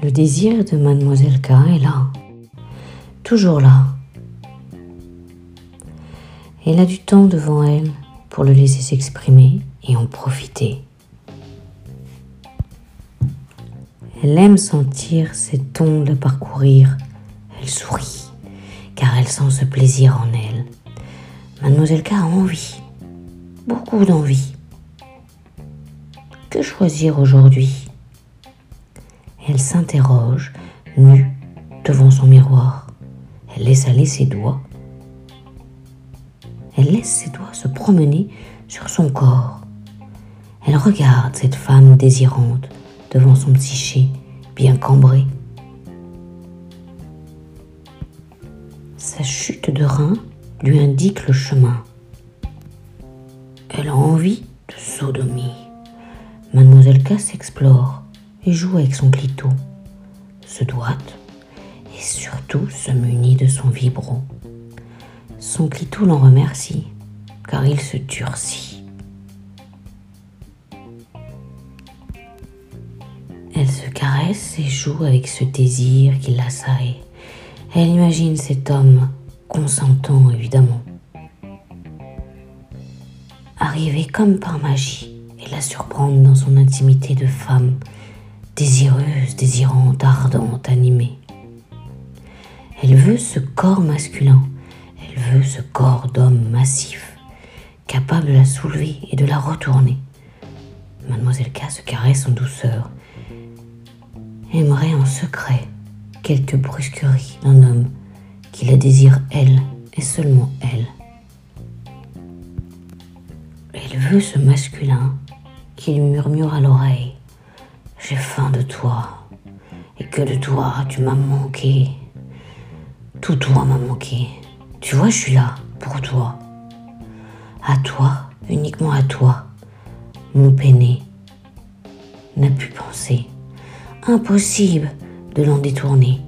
Le désir de mademoiselle K est là, toujours là. Elle a du temps devant elle pour le laisser s'exprimer et en profiter. Elle aime sentir cette onde parcourir. Elle sourit, car elle sent ce plaisir en elle. Mademoiselle K a envie, beaucoup d'envie. Que choisir aujourd'hui? Elle s'interroge, nue, devant son miroir. Elle laisse aller ses doigts. Elle laisse ses doigts se promener sur son corps. Elle regarde cette femme désirante devant son psyché bien cambré. Sa chute de rein lui indique le chemin. Elle a envie de sodomie. Mademoiselle K s'explore et joue avec son clito, se doite et surtout se munit de son vibro. Son clito l'en remercie car il se durcit. Elle se caresse et joue avec ce désir qui l'assaille. Elle imagine cet homme consentant évidemment. Arriver comme par magie et la surprendre dans son intimité de femme, désireuse, désirante, ardente, animée. Elle veut ce corps masculin, elle veut ce corps d'homme massif, capable de la soulever et de la retourner. Mademoiselle K se caresse en douceur, aimerait en secret quelques brusqueries d'un homme qui la désire elle et seulement elle. Elle veut ce masculin qui lui murmure à l'oreille J'ai faim de toi, et que de toi tu m'as manqué. Tout toi m'a manqué. Tu vois, je suis là pour toi. À toi, uniquement à toi. Mon peiné n'a pu penser. Impossible de l'en détourner.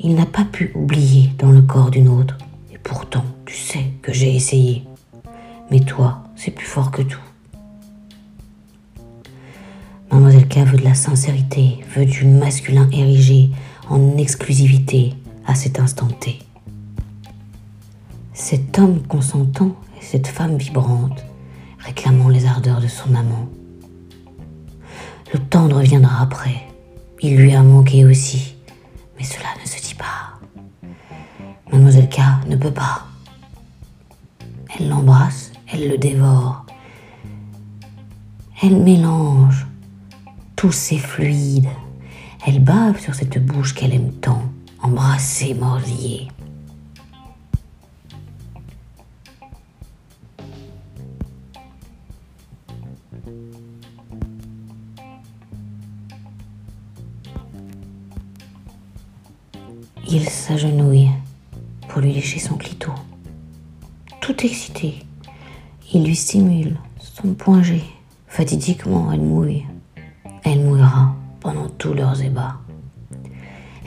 Il n'a pas pu oublier dans le corps d'une autre. Et pourtant, tu sais que j'ai essayé. Mais toi, c'est plus fort que tout. Veut de la sincérité, veut du masculin érigé en exclusivité à cet instant T. Cet homme consentant et cette femme vibrante, réclamant les ardeurs de son amant. Le tendre viendra après. Il lui a manqué aussi, mais cela ne se dit pas. Mademoiselle K ne peut pas. Elle l'embrasse, elle le dévore. Elle mélange tous ses fluides. Elle bave sur cette bouche qu'elle aime tant, embrasser, mordiller. Il s'agenouille pour lui lécher son clito. Tout excité, il lui stimule son point. Fatidiquement, elle mouille. Tous leurs ébats.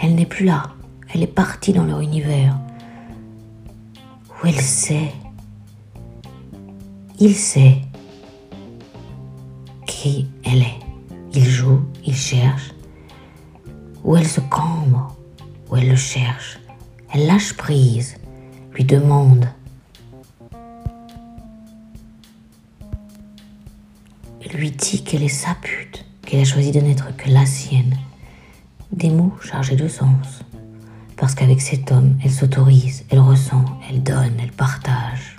Elle n'est plus là, elle est partie dans leur univers, où elle sait, il sait qui elle est. Il joue, il cherche, où elle se cambre, où elle le cherche. Elle lâche prise, lui demande. Lui dit qu'elle est sa pute, qu'elle a choisi de n'être que la sienne. Des mots chargés de sens. Parce qu'avec cet homme, elle s'autorise, elle ressent, elle donne, elle partage.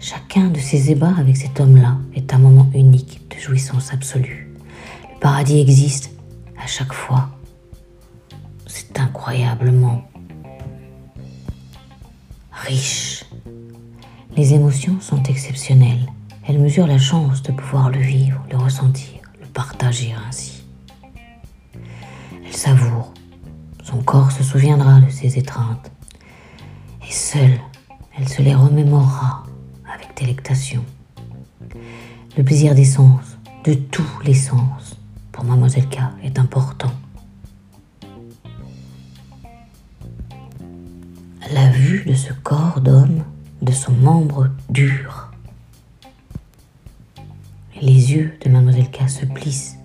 Chacun de ces ébats avec cet homme-là est un moment unique de jouissance absolue. Le paradis existe à chaque fois. C'est incroyablement riche. Les émotions sont exceptionnelles. Elles mesurent la chance de pouvoir le vivre, le ressentir, partager ainsi. Elle savoure. Son corps se souviendra de ses étreintes. Et seule, elle se les remémorera avec délectation. Le plaisir des sens, de tous les sens, pour Mademoiselle K est important. La vue de ce corps d'homme, de son membre dur. Les yeux de Mademoiselle K se plissent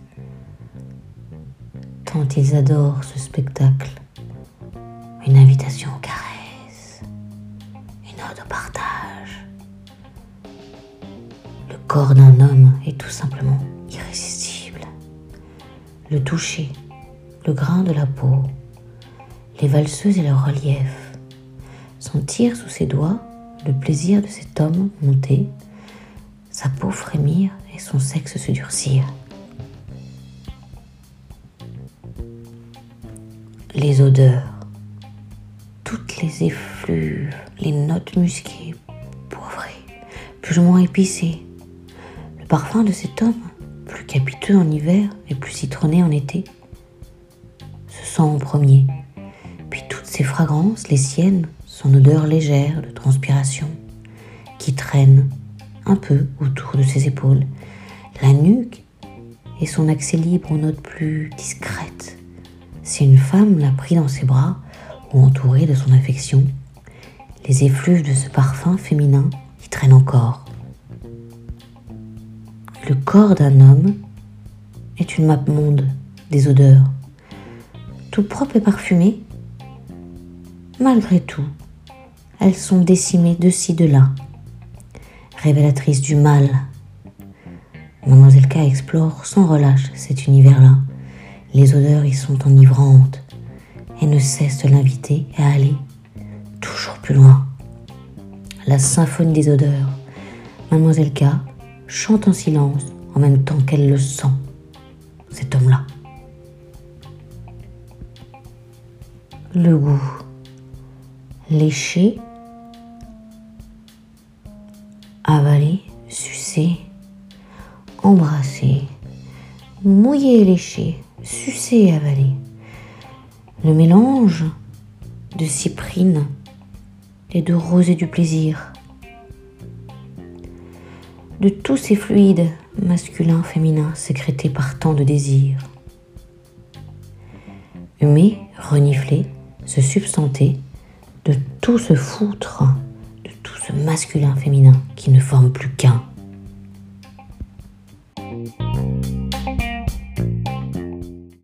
tant ils adorent ce spectacle. Une invitation aux caresses, une ode au partage. Le corps d'un homme est tout simplement irrésistible. Le toucher, le grain de la peau, les valseuses et leur relief, sentir sous ses doigts le plaisir de cet homme monter, sa peau frémir et son sexe se durcir. Les odeurs, toutes les effluves, les notes musquées, poivrées, plus ou moins épicées, le parfum de cet homme, plus capiteux en hiver et plus citronné en été, se sent en premier, puis toutes ces fragrances, les siennes, son odeur légère de transpiration qui traîne un peu autour de ses épaules, la nuque et son accès libre aux notes plus discrètes. Si une femme l'a pris dans ses bras ou entouré de son affection, les effluves de ce parfum féminin y traînent encore. Le corps d'un homme est une map monde des odeurs, tout propre et parfumé. Malgré tout, elles sont décimées de ci, de là, révélatrices du mal. Mademoiselle K explore sans relâche cet univers-là. Les odeurs y sont enivrantes et ne cessent de l'inviter à aller toujours plus loin. La symphonie des odeurs. Mademoiselle K chante en silence en même temps qu'elle le sent, cet homme-là. Le goût. Léché avaler, sucer, embrasser, mouiller et lécher, sucer et avaler. Le mélange de cyprine et de rosée du plaisir. De tous ces fluides masculins, féminins sécrétés par tant de désirs. Humer, renifler, se substanter, de tout se foutre masculin, féminin, qui ne forment plus qu'un.